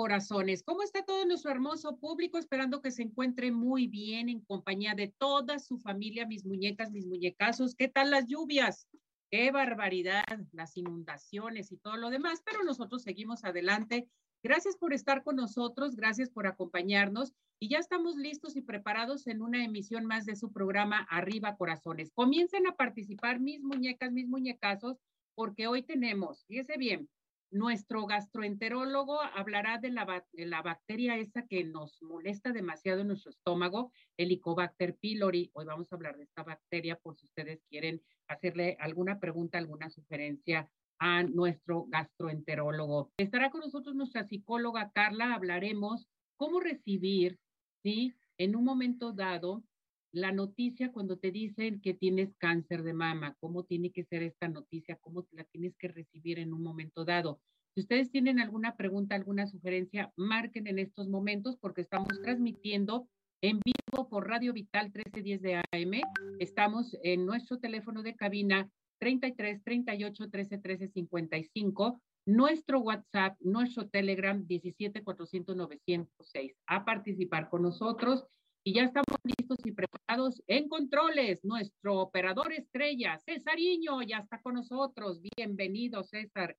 Corazones. ¿Cómo está todo nuestro hermoso público? Esperando que se encuentre muy bien en compañía de toda su familia, mis muñecas, mis muñecazos. ¿Qué tal las lluvias? Qué barbaridad, las inundaciones y todo lo demás, pero nosotros seguimos adelante. Gracias por estar con nosotros, gracias por acompañarnos y ya estamos listos y preparados en una emisión más de su programa Arriba Corazones. Comiencen a participar mis muñecas, mis muñecazos, porque hoy tenemos, fíjese bien, nuestro gastroenterólogo hablará de la, la, bacteria esa que nos molesta demasiado en nuestro estómago, Helicobacter pylori. Hoy vamos a hablar de esta bacteria por si ustedes quieren hacerle alguna pregunta, alguna sugerencia a nuestro gastroenterólogo. Estará con nosotros nuestra psicóloga Carla. Hablaremos cómo recibir, ¿sí? En un momento dado, la noticia cuando te dicen que tienes cáncer de mama, cómo tiene que ser esta noticia, cómo la tienes que recibir en un momento dado. Si ustedes tienen alguna pregunta, alguna sugerencia, marquen en estos momentos porque estamos transmitiendo en vivo por Radio Vital 1310 de AM. Estamos en nuestro teléfono de cabina 33 38 13 13 55, nuestro WhatsApp, nuestro Telegram 17 400 906. A participar con nosotros y ya estamos listos y preparados en controles. Nuestro operador estrella, Césariño, ya está con nosotros. Bienvenido, César.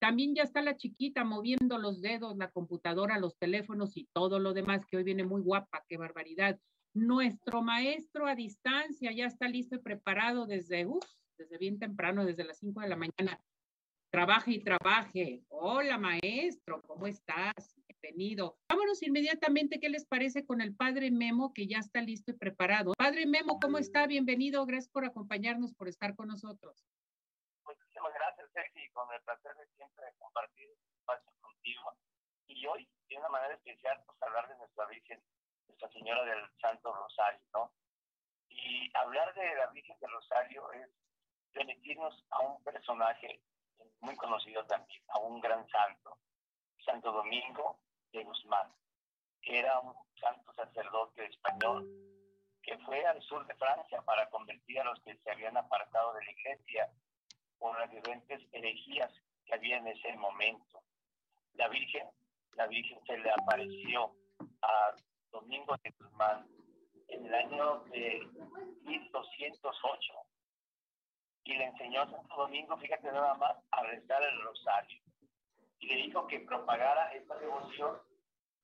También ya está la chiquita moviendo los dedos, la computadora, los teléfonos y todo lo demás, que hoy viene muy guapa, qué barbaridad. Nuestro maestro a distancia ya está listo y preparado desde, desde bien temprano, desde las 5 de la mañana. Trabaje y trabaje. Hola, maestro, ¿cómo estás? Bienvenido. Vámonos inmediatamente, ¿qué les parece con el padre Memo, que ya está listo y preparado? Padre Memo, ¿cómo está? Bienvenido. Gracias por acompañarnos, por estar con nosotros. Muchísimas gracias, Sergi, con el placer de siempre compartir espacio contigo. Y hoy, de una manera especial, pues hablar de nuestra Virgen, Nuestra Señora del Santo Rosario, ¿no? Y hablar de la Virgen del Rosario es remitirnos a un personaje muy conocido también, a un gran santo, Santo Domingo de Guzmán, era un santo sacerdote español que fue al sur de Francia para convertir a los que se habían apartado de la iglesia por las diferentes herejías que había en ese momento. La Virgen, la Virgen se le apareció a Domingo de Guzmán en el año de 1208 y le enseñó a Santo Domingo, fíjate nada más, a rezar el rosario. Y le dijo que propagara esta devoción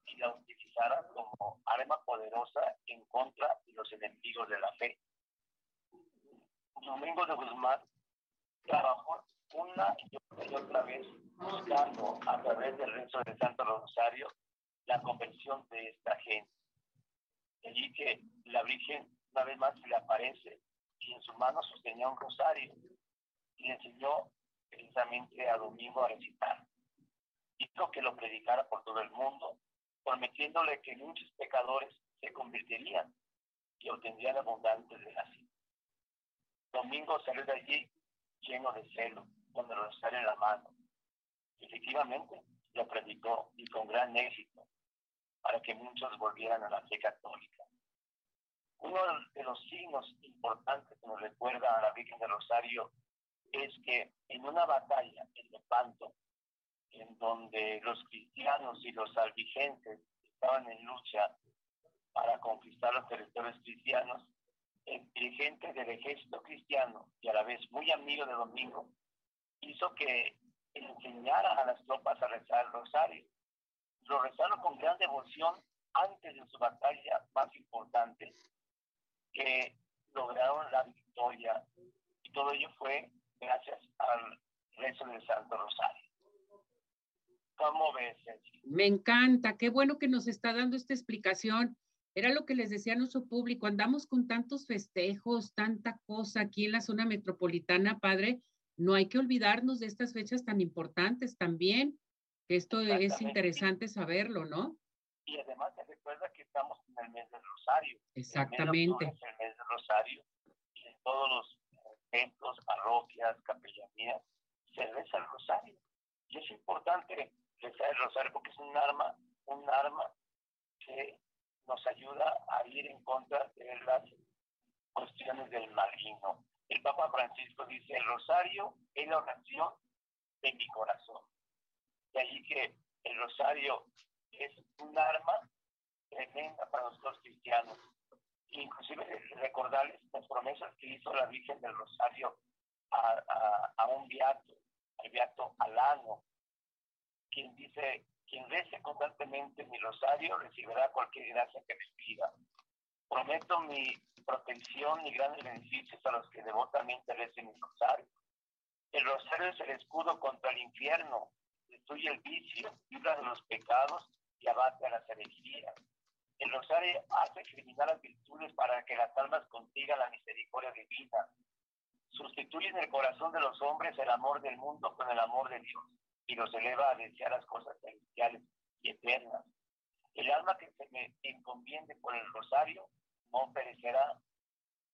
y la utilizara como arma poderosa en contra de los enemigos de la fe. Domingo de Guzmán trabajó una y otra vez buscando a través del rezo del Santo Rosario la conversión de esta gente. Allí que la Virgen una vez más se le aparece y en su mano sostenía un rosario y le enseñó precisamente a Domingo a recitar. Hizo que lo predicara por todo el mundo, prometiéndole que muchos pecadores se convertirían y obtendrían abundante gracia. Domingo salió de allí lleno de celo, con el rosario en la mano. Efectivamente, lo predicó y con gran éxito, para que muchos volvieran a la fe católica. Uno de los signos importantes que nos recuerda a la Virgen del Rosario es que en una batalla en Lepanto, en donde los cristianos y los albigenses estaban en lucha para conquistar los territorios cristianos, el dirigente del ejército cristiano y a la vez muy amigo de Domingo, hizo que enseñara a las tropas a rezar el rosario. Lo rezaron con gran devoción antes de su batalla más importante, que lograron la victoria. Y todo ello fue gracias al rezo del Santo Rosario. ¿Cómo ves, Me encanta, qué bueno que nos está dando esta explicación. Era lo que les decía a nuestro público, andamos con tantos festejos, tanta cosa aquí en la zona metropolitana, padre, no hay que olvidarnos de estas fechas tan importantes también, que esto es interesante saberlo, ¿no? Y además se recuerda que estamos en el mes del Rosario. Exactamente. El mes, el mes del Rosario, y en todos los templos, parroquias, capellanías, se reza el rosario. Y es importante rezar el rosario porque es un arma, un arma que nos ayuda a ir en contra de las cuestiones del maligno. El Papa Francisco dice, el rosario es la oración de mi corazón. De allí que el rosario es un arma tremenda para nosotros cristianos. Inclusive recordarles las promesas que hizo la Virgen del Rosario a, a, un beato, al beato Alano, quien dice, quien rece constantemente mi rosario recibirá cualquier gracia que me pida. Prometo mi protección y grandes beneficios a los que devotamente recen mi rosario. El rosario es el escudo contra el infierno, destruye el vicio, libra de los pecados y abate a las herejías. El rosario hace criminal las virtudes para que las almas consigan la misericordia divina. Sustituye en el corazón de los hombres el amor del mundo con el amor de Dios y los eleva a desear las cosas celestiales y eternas. El alma que se me encomiende por el rosario no perecerá.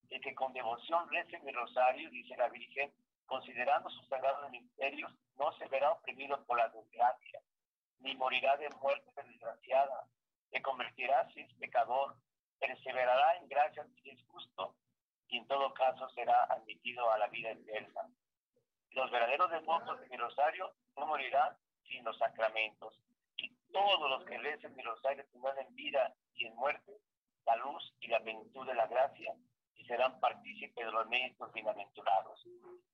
El que con devoción rece mi rosario, dice la Virgen, considerando sus sagrados misterios, no se verá oprimido por la desgracia, ni morirá de muerte desgraciada. Se convertirá si es pecador, perseverará en gracia si es justo, y en todo caso será admitido a la vida eterna. Los verdaderos devotos de mi rosario no morirán sin los sacramentos. Y todos los que recen mi rosario tendrán en vida y en muerte la luz y la plenitud de la gracia y serán partícipes de los méritos bienaventurados.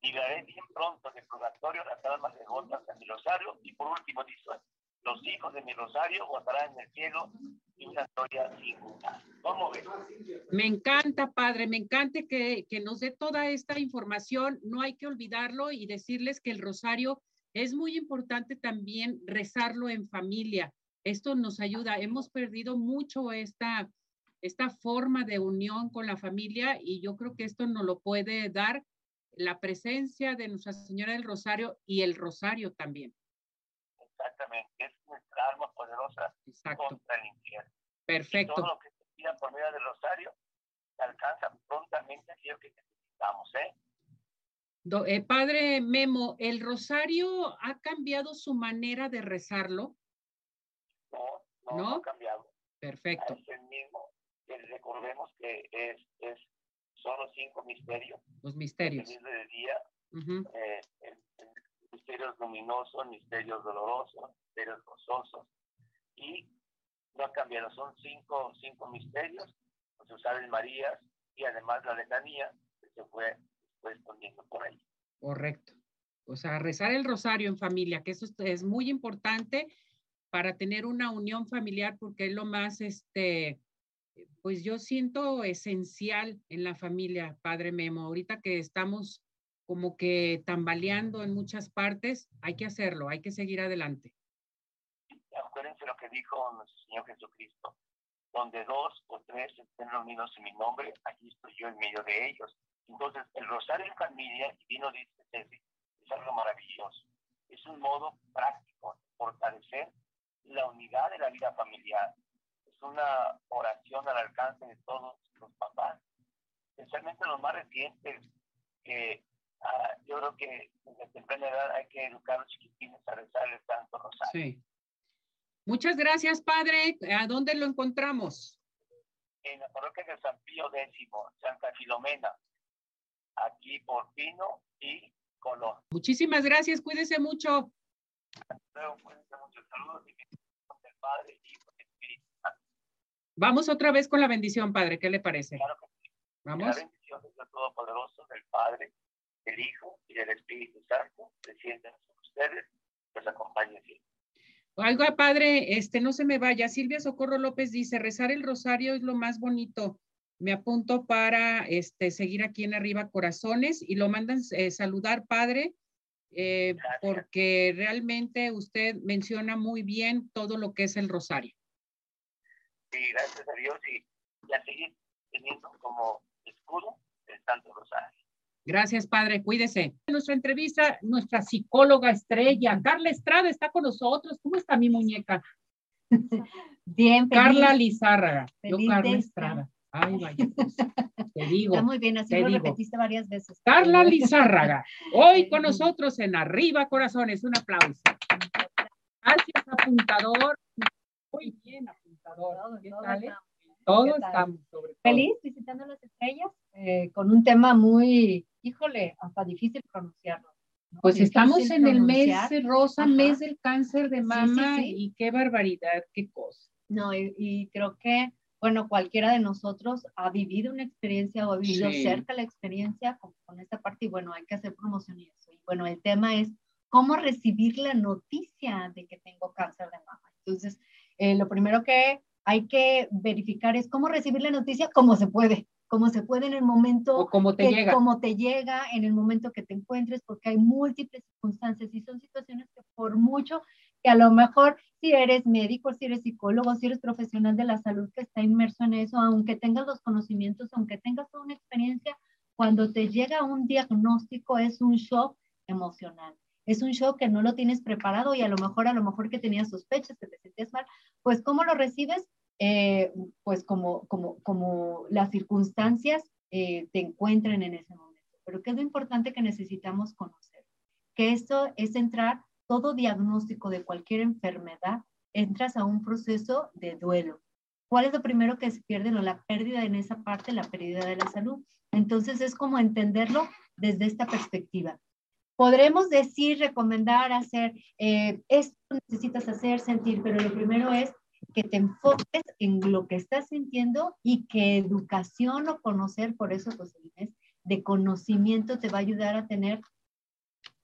Libraré bien pronto del purgatorio las almas devotas de mi rosario y por último dice, los hijos de mi rosario gozarán en el cielo y una gloria singular. ¿Cómo ves? Me encanta, padre, me encanta que, que nos dé toda esta información. No hay que olvidarlo y decirles que el rosario es muy importante también rezarlo en familia. Esto nos ayuda. Hemos perdido mucho esta, esta forma de unión con la familia y yo creo que esto nos lo puede dar la presencia de Nuestra Señora del Rosario y el Rosario también. Exactamente, es nuestra arma poderosa contra el infierno. Perfecto. todo lo que se pida por medio del Rosario se alcanza prontamente aquello que necesitamos, ¿eh? Eh padre Memo, ¿el Rosario ha cambiado su manera de rezarlo? No, no, ha cambiado. Perfecto. Es el mismo recordemos que es, es, son los cinco misterios. Los misterios. El de día, eh, misterios luminosos, misterios dolorosos, misterios gozosos. Y no ha cambiado, son cinco, cinco misterios, los Aves Marías y además la letanía que se fue, por ahí. Correcto. O sea, rezar el rosario en familia, que eso es muy importante para tener una unión familiar porque es lo más, este, pues yo siento esencial en la familia, Padre Memo. Ahorita que estamos como que tambaleando en muchas partes, hay que hacerlo, hay que seguir adelante. Acuérdense lo que dijo nuestro Señor Jesucristo, donde dos o tres estén reunidos en mi nombre, allí estoy yo en medio de ellos. Entonces, el rosario en familia, y vino dice es algo maravilloso. Es un modo práctico de fortalecer la unidad de la vida familiar, una oración al alcance de todos los papás, especialmente los más recientes, que ah, yo creo que desde temprana edad hay que educar a los chiquitines a rezar el Santo Rosario. Sí. Muchas gracias, padre. ¿A dónde lo encontramos? En la parroquia de San Pío X, Santa Filomena, aquí por Pino y Colón. Muchísimas gracias, cuídese mucho. Luego, cuídense mucho. Saludos y del Padre, Hijo Vamos otra vez con la bendición, Padre. ¿Qué le parece? Claro que sí. Vamos. La bendición del Todopoderoso, del Padre, del Hijo y del Espíritu Santo, desciendan sobre ustedes, los acompañe siempre. Oiga, Padre, este, no se me vaya. Silvia Socorro López dice, rezar el rosario es lo más bonito. Me apunto para este, seguir aquí en Arriba Corazones y lo mandan eh, saludar, Padre, eh, porque realmente usted menciona muy bien todo lo que es el rosario y gracias a Dios y, a seguir teniendo como escudo el Santo Rosario. Gracias, padre. Cuídese. En nuestra entrevista, nuestra psicóloga estrella, Carla Estrada, está con nosotros. ¿Cómo está mi muñeca? Bien, Carla Lizárraga. Yo, Carla Estrada. Ay, vaya. Pues, te digo. Está muy bien, así lo repetiste varias veces. Carla Lizárraga, hoy con nosotros en Arriba Corazones. Un aplauso. Gracias, apuntador. Muy bien, apuntador. ¿Qué tal? Eh? Todos estamos sobre todo. Feliz visitando las estrellas eh, con un tema muy, híjole, hasta difícil pronunciarlo. Pues estamos en el mes rosa, mes del cáncer de mama y qué barbaridad, qué cosa. No, y, creo que, bueno, cualquiera de nosotros ha vivido una experiencia o ha vivido cerca la experiencia con, esta parte y bueno, hay que hacer promoción y eso. Y bueno, el tema es cómo recibir la noticia de que tengo cáncer de mama. Entonces, eh, lo primero que hay que verificar es cómo recibir la noticia como se puede como se puede en el momento o como te llega. como te llega en el momento que te encuentres porque hay múltiples circunstancias y son situaciones que por mucho que a lo mejor si eres médico, si eres psicólogo, si eres profesional de la salud que está inmerso en eso, aunque tengas los conocimientos, aunque tengas una experiencia, cuando te llega un diagnóstico es un shock emocional. Es un shock que no lo tienes preparado y a lo mejor, a lo mejor que tenías sospechas, que te sentías mal, pues ¿cómo lo recibes? Eh, pues como, como, como las circunstancias eh, te encuentren en ese momento. Pero ¿qué es lo importante que necesitamos conocer? Que esto es entrar, todo diagnóstico de cualquier enfermedad, entras a un proceso de duelo. ¿Cuál es lo primero que se pierde? No, la pérdida en esa parte, la pérdida de la salud. Entonces es como entenderlo desde esta perspectiva. Podremos decir, recomendar, hacer, eh, esto necesitas hacer, sentir, pero lo primero es que te enfoques en lo que estás sintiendo y que educación o conocer, por eso mes de conocimiento te va a ayudar a tener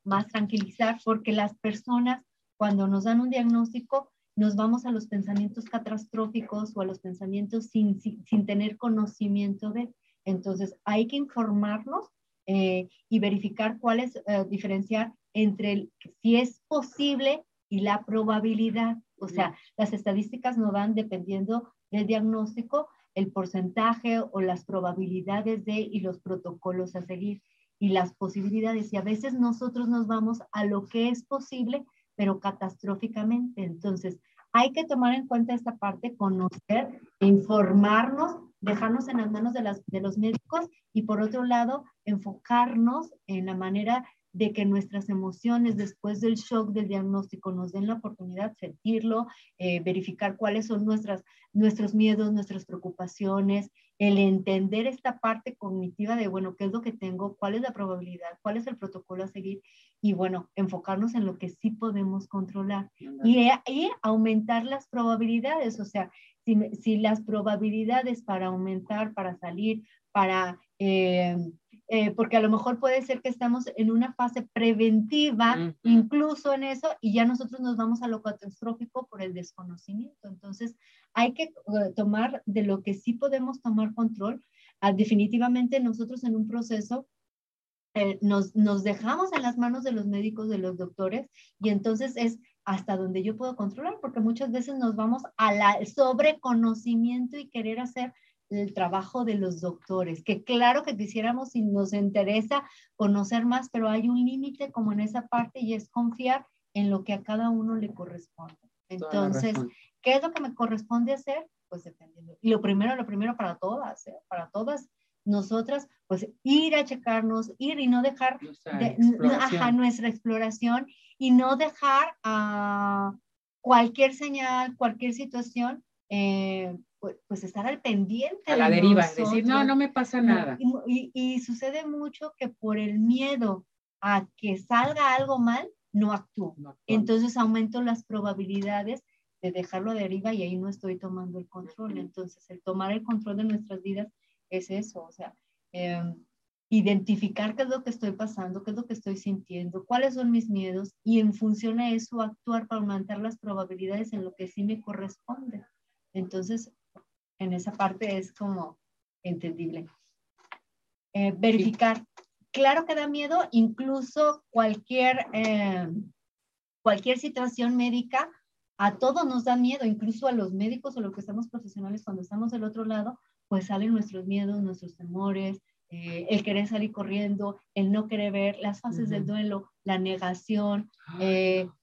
más tranquilizar, porque las personas cuando nos dan un diagnóstico nos vamos a los pensamientos catastróficos o a los pensamientos sin, sin, tener conocimiento de. Entonces hay que informarnos eh, y verificar cuál es, eh, diferenciar entre el, si es posible y la probabilidad. O sea, las estadísticas nos dan, dependiendo del diagnóstico, el porcentaje o las probabilidades de y los protocolos a seguir y las posibilidades. Y a veces nosotros nos vamos a lo que es posible, pero catastróficamente. Entonces, hay que tomar en cuenta esta parte, conocer, informarnos, dejarnos en las manos de, las, de los médicos y por otro lado, enfocarnos en la manera de que nuestras emociones después del shock del diagnóstico nos den la oportunidad de sentirlo, eh, verificar cuáles son nuestras, nuestros miedos, nuestras preocupaciones, el entender esta parte cognitiva de, bueno, ¿qué es lo que tengo? ¿Cuál es la probabilidad? ¿Cuál es el protocolo a seguir? Y bueno, enfocarnos en lo que sí podemos controlar y, y aumentar las probabilidades, o sea, si, si, las probabilidades para aumentar, para salir, para... Eh, eh, porque a lo mejor puede ser que estamos en una fase preventiva, incluso en eso, y ya nosotros nos vamos a lo catastrófico por el desconocimiento. Entonces, hay que eh, tomar de lo que sí podemos tomar control. Ah, definitivamente nosotros en un proceso eh, nos, nos dejamos en las manos de los médicos, de los doctores, y entonces es hasta donde yo puedo controlar, porque muchas veces nos vamos al sobreconocimiento y querer hacer el trabajo de los doctores, que claro que quisiéramos y nos interesa conocer más, pero hay un límite como en esa parte y es confiar en lo que a cada uno le corresponde. Entonces, ¿qué es lo que me corresponde hacer? Pues dependiendo. Y lo primero, lo primero para todas, ¿eh? para todas nosotras, pues ir a checarnos, ir y no dejar de, nuestra exploración y no dejar a cualquier señal, cualquier situación eh, pues, pues, estar al pendiente. A la deriva, decir, no, no me pasa nada. Y, sucede mucho que por el miedo a que salga algo mal, no actúo. Entonces aumento las probabilidades de dejarlo a deriva y ahí no estoy tomando el control. Entonces, el tomar el control de nuestras vidas es eso, o sea, em, identificar qué es lo que estoy pasando, qué es lo que estoy sintiendo, cuáles son mis miedos y en función a eso actuar para aumentar las probabilidades en lo que sí me corresponde. Entonces, en esa parte es como entendible. Eh, verificar. Claro que da miedo, incluso cualquier, eh, cualquier situación médica, a todos nos da miedo, incluso a los médicos o los que estamos profesionales cuando estamos del otro lado, pues salen nuestros miedos, nuestros temores, eh, el querer salir corriendo, el no querer ver, las fases del duelo, la negación,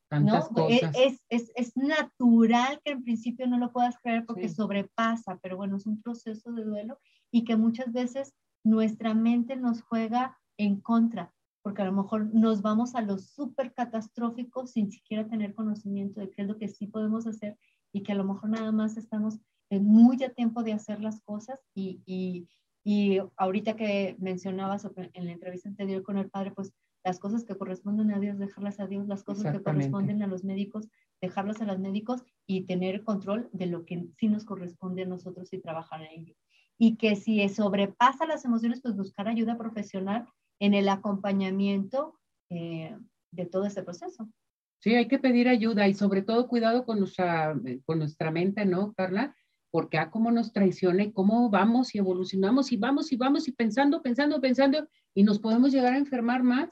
Tantas ¿no? E, cosas. Es, es, es, natural que en principio no lo puedas creer porque Sí. sobrepasa, pero bueno, es un proceso de duelo y que muchas veces nuestra mente nos juega en contra, porque a lo mejor nos vamos a lo súper catastrófico sin siquiera tener conocimiento de qué es lo que sí podemos hacer y que a lo mejor nada más estamos en muy a tiempo de hacer las cosas y, y, y ahorita que mencionabas en la entrevista anterior con el padre, pues las cosas que corresponden a Dios, dejarlas a Dios, las cosas que corresponden a los médicos, dejarlas a los médicos y tener control de lo que sí nos corresponde a nosotros y trabajar en ello. Y que si sobrepasa las emociones, pues buscar ayuda profesional en el acompañamiento eh, de todo este proceso. Sí, hay que pedir ayuda y sobre todo cuidado con nuestra, con nuestra mente, ¿no, Carla? Porque a cómo nos traiciona y cómo vamos y evolucionamos y vamos y vamos y pensando, pensando, pensando y nos podemos llegar a enfermar más.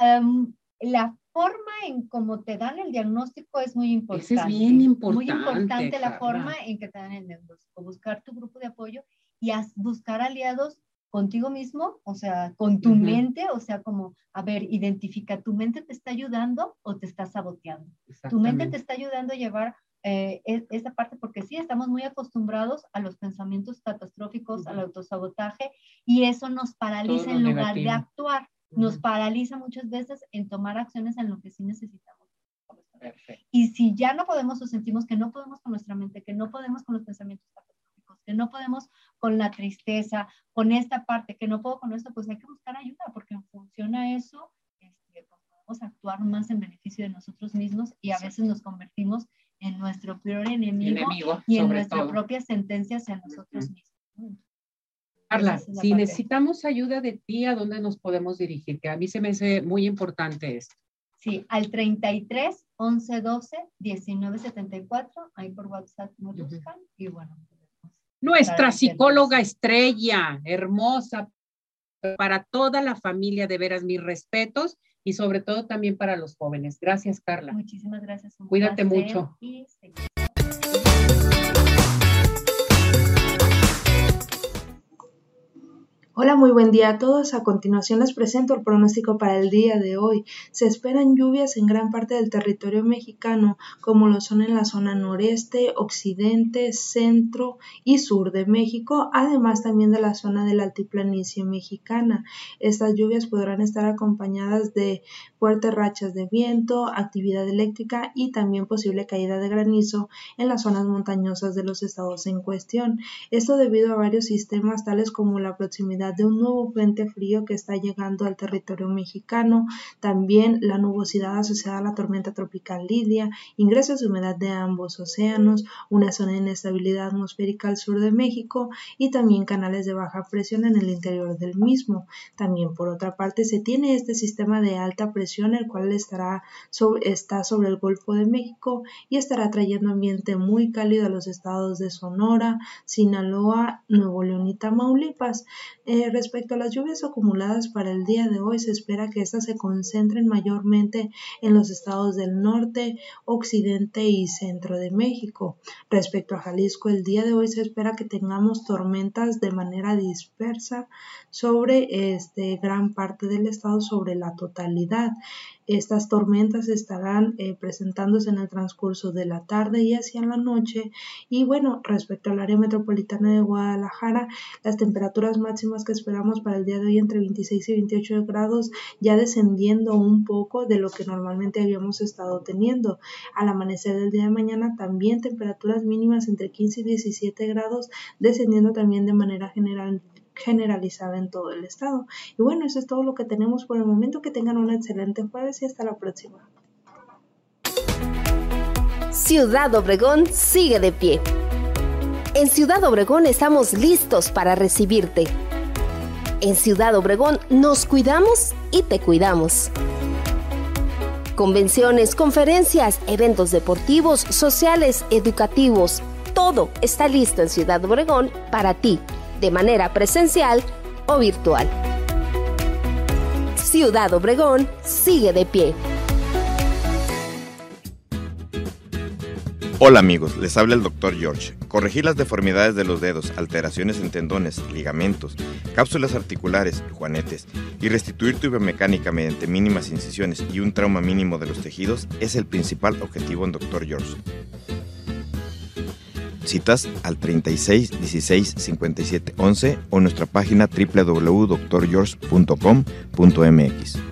Um, la forma en cómo te dan el diagnóstico es muy importante. Es bien importante. Muy importante la Carla. forma en que te dan el diagnóstico. Buscar tu grupo de apoyo y buscar aliados contigo mismo, o sea, con tu Ujú. mente, o sea, como, a ver, identifica, ¿tu mente te está ayudando o te está saboteando? Tu mente te está ayudando a llevar eh, e- esa parte, porque sí, estamos muy acostumbrados a los pensamientos catastróficos, al Ujú. autosabotaje, y eso nos paraliza Todo en lugar de negativo. actuar nos paraliza muchas veces en tomar acciones en lo que sí necesitamos. Perfecto. Y si ya no podemos o sentimos que no podemos con nuestra mente, que no podemos con los pensamientos catastróficos, que no podemos con la tristeza, con esta parte, que no puedo con esto, pues hay que buscar ayuda, porque en función a eso, este, pues podemos actuar más en beneficio de nosotros mismos y a veces nos convertimos en nuestro peor enemigo, Enemigo, y en nuestra todo. propia sentencia hacia nosotros mismos. Carla, es si parte. necesitamos ayuda de ti, ¿a dónde nos podemos dirigir? Que a mí se me hace muy importante esto. Sí, al 33 11 12 19 74, ahí por WhatsApp nos buscan y bueno. podemos Nuestra psicóloga estrella, hermosa, para toda la familia, de veras, mis respetos y sobre todo también para los jóvenes. Gracias, Carla. Muchísimas gracias. Cuídate placer mucho. y muy buen día a todos. A continuación les presento el pronóstico para el día de hoy. Se esperan lluvias en gran parte del territorio mexicano, como lo son en la zona noreste, occidente, centro y sur de México, además también de la zona de la altiplanicie mexicana. Estas lluvias podrán estar acompañadas de fuertes rachas de viento, actividad eléctrica y también posible caída de granizo en las zonas montañosas de los estados en cuestión. Esto debido a varios sistemas tales como la proximidad de un nuevo frente frío que está llegando al territorio mexicano, también la nubosidad asociada a la tormenta tropical Lidia, ingresos de humedad de ambos océanos, una zona de inestabilidad atmosférica al sur de México y también canales de baja presión en el interior del mismo. También por otra parte se tiene este sistema de alta presión el cual estará sobre, está sobre el Golfo de México y estará trayendo ambiente muy cálido a los estados de Sonora, Sinaloa, Nuevo León y Tamaulipas. Eh, respecto a las lluvias acumuladas para el día de hoy, se espera que estas se concentren mayormente en los estados del norte, occidente y centro de México. Respecto a Jalisco, el día de hoy se espera que tengamos tormentas de manera dispersa sobre este, gran parte del estado, sobre la totalidad. Estas tormentas estarán eh, presentándose en el transcurso de la tarde y hacia la noche. Y bueno, respecto al área metropolitana de Guadalajara, las temperaturas máximas que esperamos para el día de hoy entre 26 y 28 grados, ya descendiendo un poco de lo que normalmente habíamos estado teniendo. Al amanecer del día de mañana también temperaturas mínimas entre 15 y 17 grados, descendiendo también de manera general generalizada en todo el estado. Y bueno, eso es todo lo que tenemos por el momento. Que tengan un excelente jueves y hasta la próxima. Ciudad Obregón sigue de pie. En Ciudad Obregón estamos listos para recibirte. En Ciudad Obregón nos cuidamos y te cuidamos. Convenciones, conferencias, eventos deportivos, sociales, educativos, todo está listo en Ciudad Obregón para ti, de manera presencial o virtual. Ciudad Obregón sigue de pie. Hola amigos, les habla el Dr. George. Corregir las deformidades de los dedos, alteraciones en tendones, ligamentos, cápsulas articulares, juanetes y restituir tu biomecánica mediante mínimas incisiones y un trauma mínimo de los tejidos es el principal objetivo en Dr. George. Citas al 36 16 57 11 o nuestra página www.drgeorge.com.mx.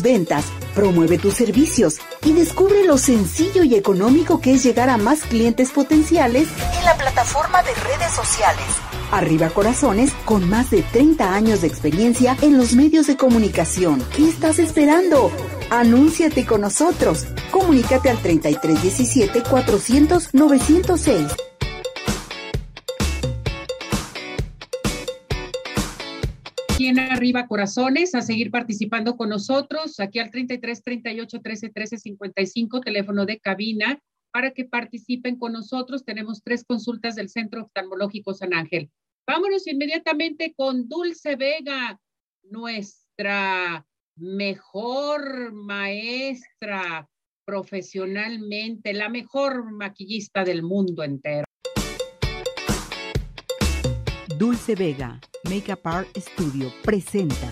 Ventas, promueve tus servicios y descubre lo sencillo y económico que es llegar a más clientes potenciales en la plataforma de redes sociales. Arriba Corazones, con más de 30 años de experiencia en los medios de comunicación. ¿Qué estás esperando? Anúnciate con nosotros. Comunícate al 3317 400 906. Arriba corazones a seguir participando con nosotros aquí al 33 38 13 13 55 teléfono de cabina para que participen con nosotros. Tenemos tres consultas del Centro Oftalmológico San Ángel. Vámonos inmediatamente con Dulce Vega, nuestra mejor maestra profesionalmente, la mejor maquillista del mundo entero. Dulce Vega, Makeup Art Studio, presenta.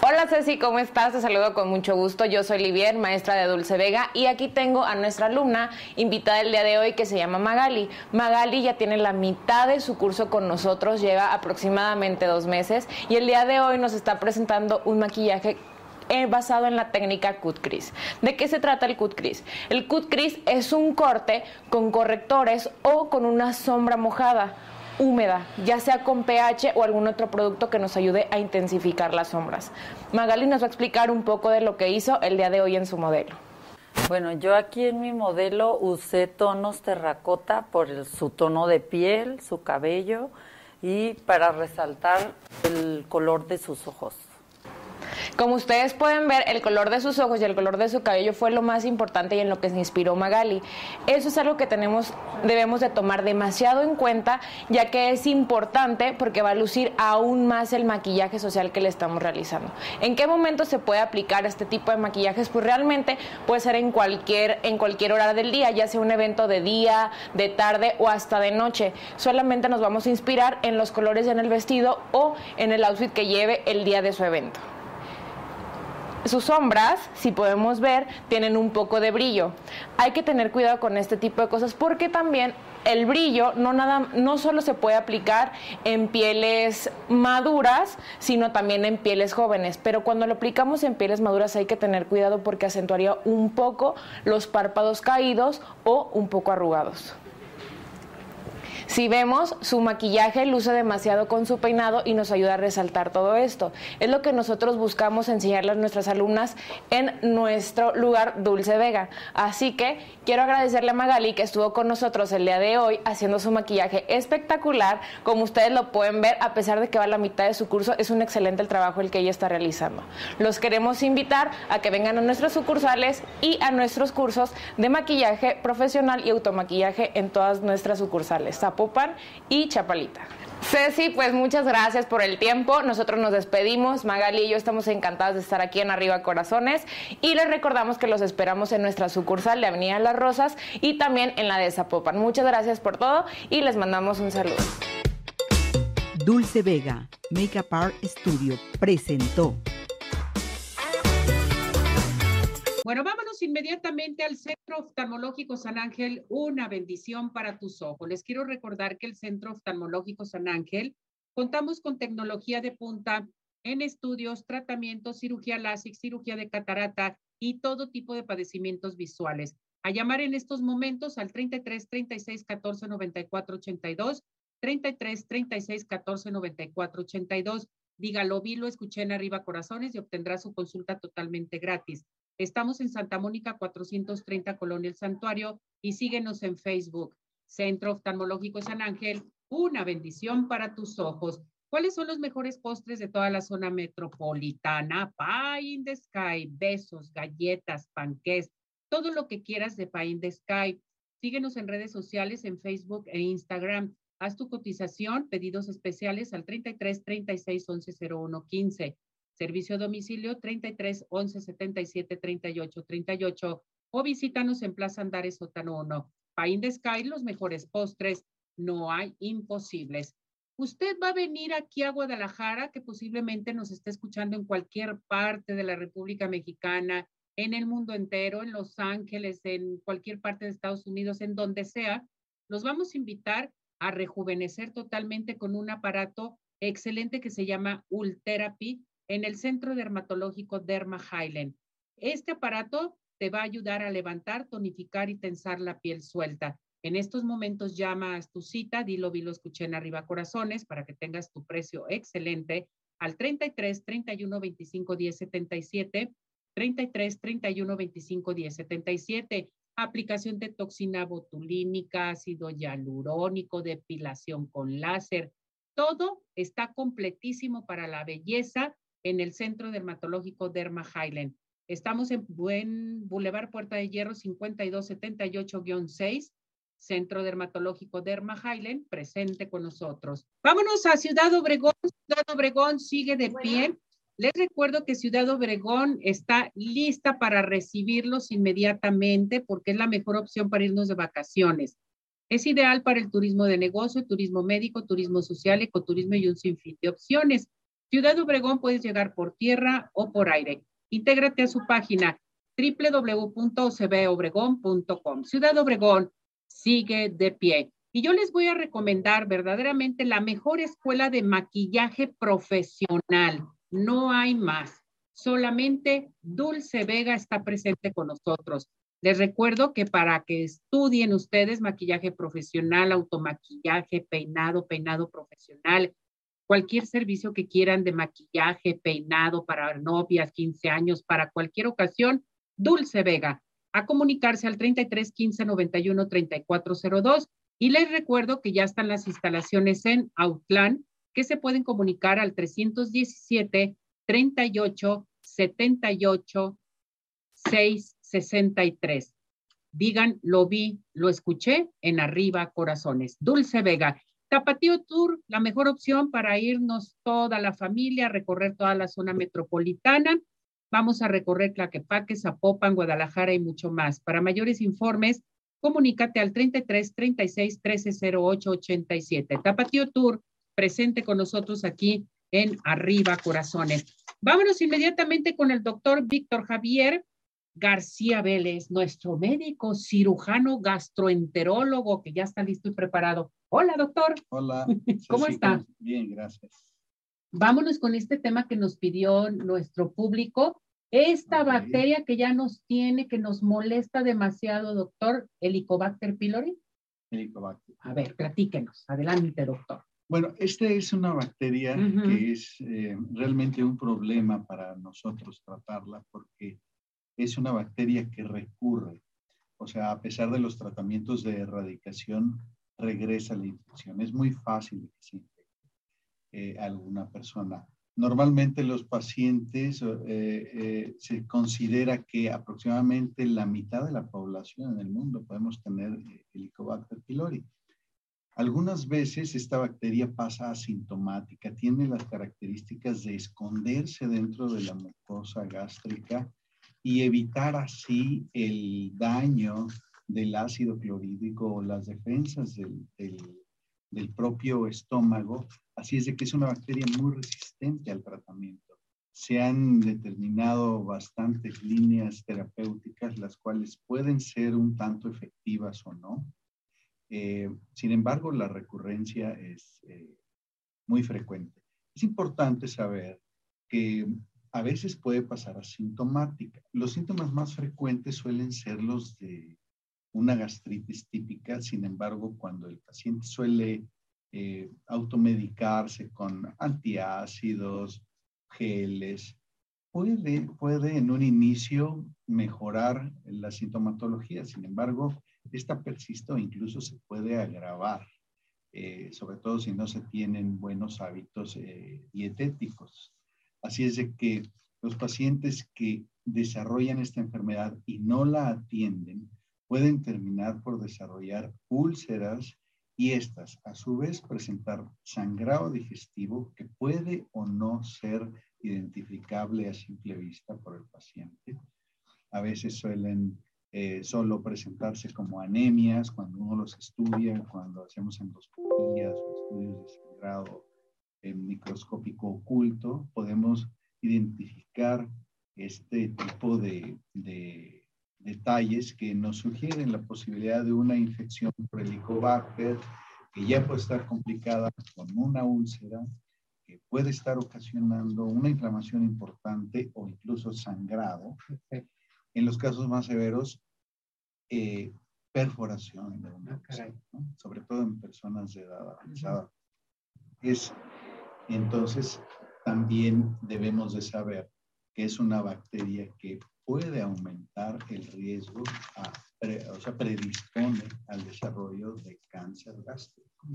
Hola Ceci, ¿cómo estás? Te saludo con mucho gusto. Yo soy Livier, maestra de Dulce Vega, y aquí tengo a nuestra alumna invitada el día de hoy que se llama Magali. Magali ya tiene la mitad de su curso con nosotros, lleva aproximadamente dos meses, y el día de hoy nos está presentando un maquillaje basado en la técnica cut crease. ¿De qué se trata el cut crease? El cut crease es un corte con correctores o con una sombra mojada húmeda, ya sea con pH o algún otro producto que nos ayude a intensificar las sombras. Magali nos va a explicar un poco de lo que hizo el día de hoy en su modelo. Bueno, yo aquí en mi modelo usé tonos terracota por su tono de piel, su cabello y para resaltar el color de sus ojos. Como ustedes pueden ver, el color de sus ojos y el color de su cabello fue lo más importante y en lo que se inspiró Magali. Eso es algo que tenemos, debemos de tomar demasiado en cuenta, ya que es importante porque va a lucir aún más el maquillaje social que le estamos realizando. ¿En qué momento se puede aplicar este tipo de maquillajes? Pues realmente puede ser en cualquier, en cualquier hora del día, ya sea un evento de día, de tarde o hasta de noche. Solamente nos vamos a inspirar en los colores en el vestido o en el outfit que lleve el día de su evento. Sus sombras, si podemos ver, tienen un poco de brillo. Hay que tener cuidado con este tipo de cosas porque también el brillo no nada no solo se puede aplicar en pieles maduras, sino también en pieles jóvenes, pero cuando lo aplicamos en pieles maduras hay que tener cuidado porque acentuaría un poco los párpados caídos o un poco arrugados. Si vemos, su maquillaje luce demasiado con su peinado y nos ayuda a resaltar todo esto. Es lo que nosotros buscamos enseñarle a nuestras alumnas en nuestro lugar Dulce Vega. Así que quiero agradecerle a Magali que estuvo con nosotros el día de hoy haciendo su maquillaje espectacular. Como ustedes lo pueden ver, a pesar de que va a la mitad de su curso, es un excelente el trabajo el que ella está realizando. Los queremos invitar a que vengan a nuestras sucursales y a nuestros cursos de maquillaje profesional y automaquillaje en todas nuestras sucursales. Zapopan y Chapalita. Ceci, pues muchas gracias por el tiempo. Nosotros nos despedimos. Magali y yo estamos encantados de estar aquí en Arriba Corazones y les recordamos que los esperamos en nuestra sucursal de Avenida Las Rosas y también en la de Zapopan. Muchas gracias por todo y les mandamos un saludo. Dulce Vega, Makeup Art Studio, presentó. Bueno, vámonos inmediatamente al Centro Oftalmológico San Ángel, una bendición para tus ojos. Les quiero recordar que el Centro Oftalmológico San Ángel contamos con tecnología de punta en estudios, tratamientos, cirugía láser, cirugía de catarata y todo tipo de padecimientos visuales. A llamar en estos momentos al 33 36 14 94 82, 33 36 14 94 82. Dígalo, vi, lo escuché en Arriba Corazones y obtendrá su consulta totalmente gratis. Estamos en Santa Mónica 430 Colonia El Santuario y síguenos en Facebook. Centro Oftalmológico San Ángel, una bendición para tus ojos. ¿Cuáles son los mejores postres de toda la zona metropolitana? Pie in the Sky, besos, galletas, panqués, todo lo que quieras de Pie in the Sky. Síguenos en redes sociales, en Facebook e Instagram. Haz tu cotización, pedidos especiales al 33 36 11 01 15. Servicio a domicilio 33 11 77 38 38 o visítanos en Plaza Andares Sótano 1. Pie in the Sky, los mejores postres, no hay imposibles. Usted va a venir aquí a Guadalajara, que posiblemente nos esté escuchando en cualquier parte de la República Mexicana, en el mundo entero, en Los Ángeles, en cualquier parte de Estados Unidos, en donde sea. Los vamos a invitar a rejuvenecer totalmente con un aparato excelente que se llama Ultherapy en el Centro Dermatológico Derma Highland. Este aparato te va a ayudar a levantar, tonificar y tensar la piel suelta. En estos momentos llama a tu cita, dilo, vi, lo escuché en arriba corazones para que tengas tu precio excelente al 33 31 25 10 77, 33 31 25 10 77. Aplicación de toxina botulínica, ácido hialurónico, depilación con láser. Todo está completísimo para la belleza en el Centro Dermatológico Derma Highland. Estamos en Buen Boulevard Puerta de Hierro 5278-6 Centro Dermatológico Derma Highland, presente con nosotros. Vámonos a Ciudad Obregón. Ciudad Obregón sigue de pie. Les recuerdo que Ciudad Obregón está lista para recibirlos inmediatamente porque es la mejor opción para irnos de vacaciones. Es ideal para el turismo de negocio, turismo médico, turismo social, ecoturismo y un sinfín de opciones. Ciudad Obregón puedes llegar por tierra o por aire. Intégrate a su página www.ocbobregón.com. Ciudad Obregón, sigue de pie. Y yo les voy a recomendar verdaderamente la mejor escuela de maquillaje profesional. No hay más. Solamente Dulce Vega está presente con nosotros. Les recuerdo que para que estudien ustedes maquillaje profesional, automaquillaje, peinado, peinado profesional, cualquier servicio que quieran de maquillaje, peinado para novias, 15 años, para cualquier ocasión, Dulce Vega a comunicarse al 33 15 91 3402 y les recuerdo que ya están las instalaciones en Outland que se pueden comunicar al 317 38 78 663. Digan, lo vi, lo escuché en Arriba Corazones. Dulce Vega. Tapatío Tour, la mejor opción para irnos toda la familia, recorrer toda la zona metropolitana Vamos a recorrer Tlaquepaque, Zapopan, Guadalajara y mucho más. Para mayores informes, comunícate al 33 36 13 08 87. Tapatío Tour, presente con nosotros aquí en Arriba Corazones. Vámonos inmediatamente con el doctor Víctor Javier García Vélez, nuestro médico cirujano gastroenterólogo que ya está listo y preparado. Hola, doctor. Hola. ¿Cómo está? Bien, gracias. Vámonos con este tema que nos pidió nuestro público. Esta bacteria que ya nos tiene, que nos molesta demasiado, doctor, Helicobacter pylori. Helicobacter. A ver, platíquenos. Adelante, doctor. Bueno, esta es una bacteria que es eh, realmente un problema para nosotros tratarla porque es una bacteria que recurre. O sea, a pesar de los tratamientos de erradicación, regresa la infección. Es muy fácil que se eh, alguna persona. Normalmente los pacientes eh, eh, se considera que aproximadamente la mitad de la población en el mundo podemos tener Helicobacter pylori. Algunas veces esta bacteria pasa asintomática, tiene las características de esconderse dentro de la mucosa gástrica y evitar así el daño del ácido clorhídrico o las defensas del, del propio estómago Así es de que es una bacteria muy resistente al tratamiento. se han determinado bastantes líneas terapéuticas, las cuales pueden ser un tanto efectivas o no. Eh, sin embargo, la recurrencia es eh, muy frecuente. Es importante saber que a veces puede pasar asintomática. Los síntomas más frecuentes suelen ser los de una gastritis típica, sin embargo, cuando el paciente suele eh, automedicarse con antiácidos, geles, puede, puede en un inicio mejorar la sintomatología, sin embargo, esta persiste o incluso se puede agravar, eh, sobre todo si no se tienen buenos hábitos eh, dietéticos. Así es de que los pacientes que desarrollan esta enfermedad y no la atienden pueden terminar por desarrollar úlceras y estas a su vez presentar sangrado digestivo que puede o no ser identificable a simple vista por el paciente. A veces suelen eh, solo presentarse como anemias cuando uno los estudia, cuando hacemos endoscopías o estudios de sangrado microscópico oculto, podemos identificar este tipo de, detalles que nos sugieren la posibilidad de una infección por Helicobacter que ya puede estar complicada con una úlcera, que puede estar ocasionando una inflamación importante o incluso sangrado. En los casos más severos, eh, perforación de una ah, sobre todo en personas de edad avanzada. Es entonces, también debemos de saber que es una bacteria que puede aumentar el riesgo, o sea, predispone al desarrollo de cáncer gástrico.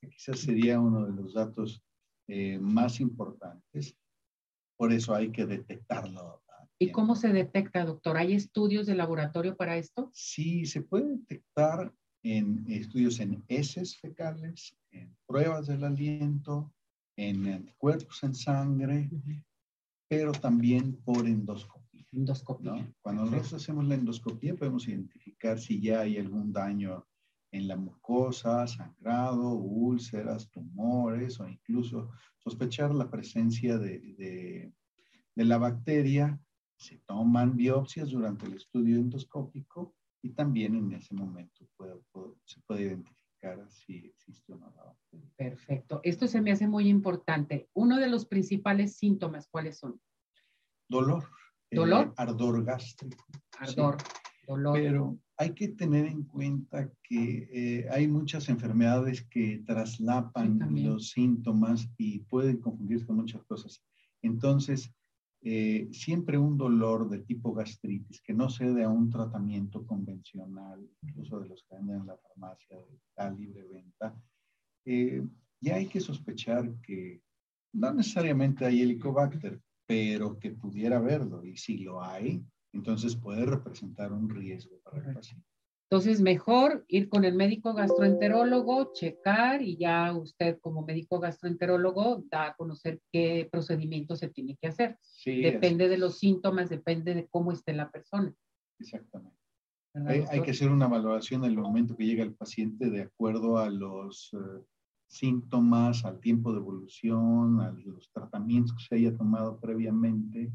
Este quizás sería uno de los datos eh, más importantes. Por eso hay que detectarlo. ¿Y cómo se detecta, doctor? ¿Hay estudios de laboratorio para esto? Sí, se puede detectar en estudios en heces fecales, en pruebas del aliento, en anticuerpos en sangre, pero también por endoscopía. Endoscopía. Cuando nosotros hacemos la endoscopía podemos identificar si ya hay algún daño en la mucosa, sangrado, úlceras, tumores o incluso sospechar la presencia de, de, de la bacteria. Se toman biopsias durante el estudio endoscópico y también en ese momento puede, se puede identificar si existe o no Perfecto. Esto se me hace muy importante. Uno de los principales síntomas, ¿cuáles son? Dolor. Eh, ¿Dolor? ardor gástrico. Ardor, dolor. Pero hay que tener en cuenta que eh, hay muchas enfermedades que traslapan los síntomas y pueden confundirse con muchas cosas. Entonces, eh, siempre un dolor de tipo gastritis que no cede a un tratamiento convencional, incluso de los que venden en la farmacia de la libre venta, eh, ya hay que sospechar que no necesariamente hay helicobacter, pero que pudiera haberlo. Y si lo hay, entonces puede representar un riesgo para el paciente. Entonces, mejor ir con el médico gastroenterólogo, checar y ya usted como médico gastroenterólogo da a conocer qué procedimiento se tiene que hacer. depende de los síntomas, depende de cómo esté la persona. Exactamente. Hay, que hacer una valoración en el momento que llega el paciente de acuerdo a los eh, síntomas, al tiempo de evolución, a los tratamientos que se haya tomado previamente.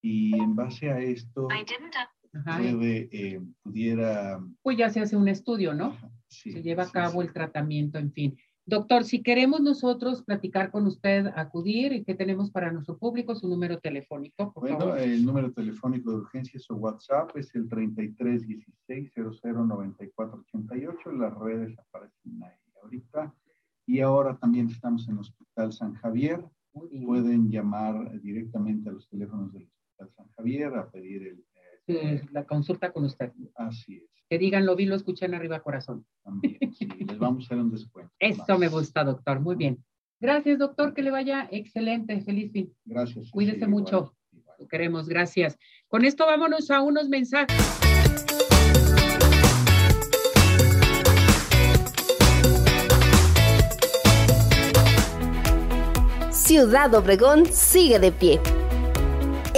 Y en base a esto puede, eh, pudiera... Pues ya se hace un estudio, ¿no? se lleva a cabo el tratamiento, en fin. Doctor, si queremos nosotros platicar con usted, acudir, ¿y qué tenemos para nuestro público? Su número telefónico, por bueno, el número telefónico de urgencias o WhatsApp es el 3316-009488. Las redes aparecen ahí ahorita. Y ahora también estamos en el Hospital San Javier. Pueden llamar directamente a los teléfonos del Hospital San Javier a pedir el la consulta con usted. Así es. Que digan, lo vi, lo escuché en arriba corazón. También, sí, les vamos a hacer un descuento. Eso me gusta, doctor. Muy bien. Gracias, doctor. Que le vaya excelente. Feliz fin. Gracias. Cuídese mucho. Lo queremos. Gracias. Con esto vámonos a unos mensajes. Ciudad Obregón sigue de pie.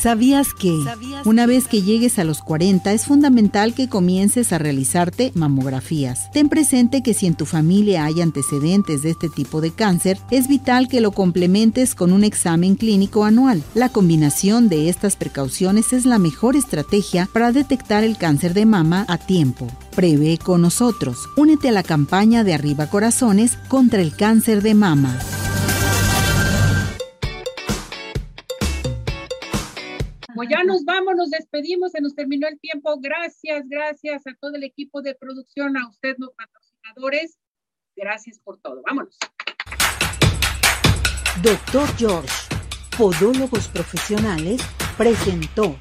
¿Sabías que una vez que llegues a los 40 es fundamental que comiences a realizarte mamografías? Ten presente que si en tu familia hay antecedentes de este tipo de cáncer, es vital que lo complementes con un examen clínico anual. La combinación de estas precauciones es la mejor estrategia para detectar el cáncer de mama a tiempo. Prevé con nosotros. Únete a la campaña de Arriba Corazones contra el cáncer de mama. Ya nos vamos, nos despedimos, se nos terminó el tiempo. Gracias, gracias a todo el equipo de producción, a ustedes los patrocinadores. Gracias por todo. Vámonos. Doctor George, Podólogos Profesionales, presentó.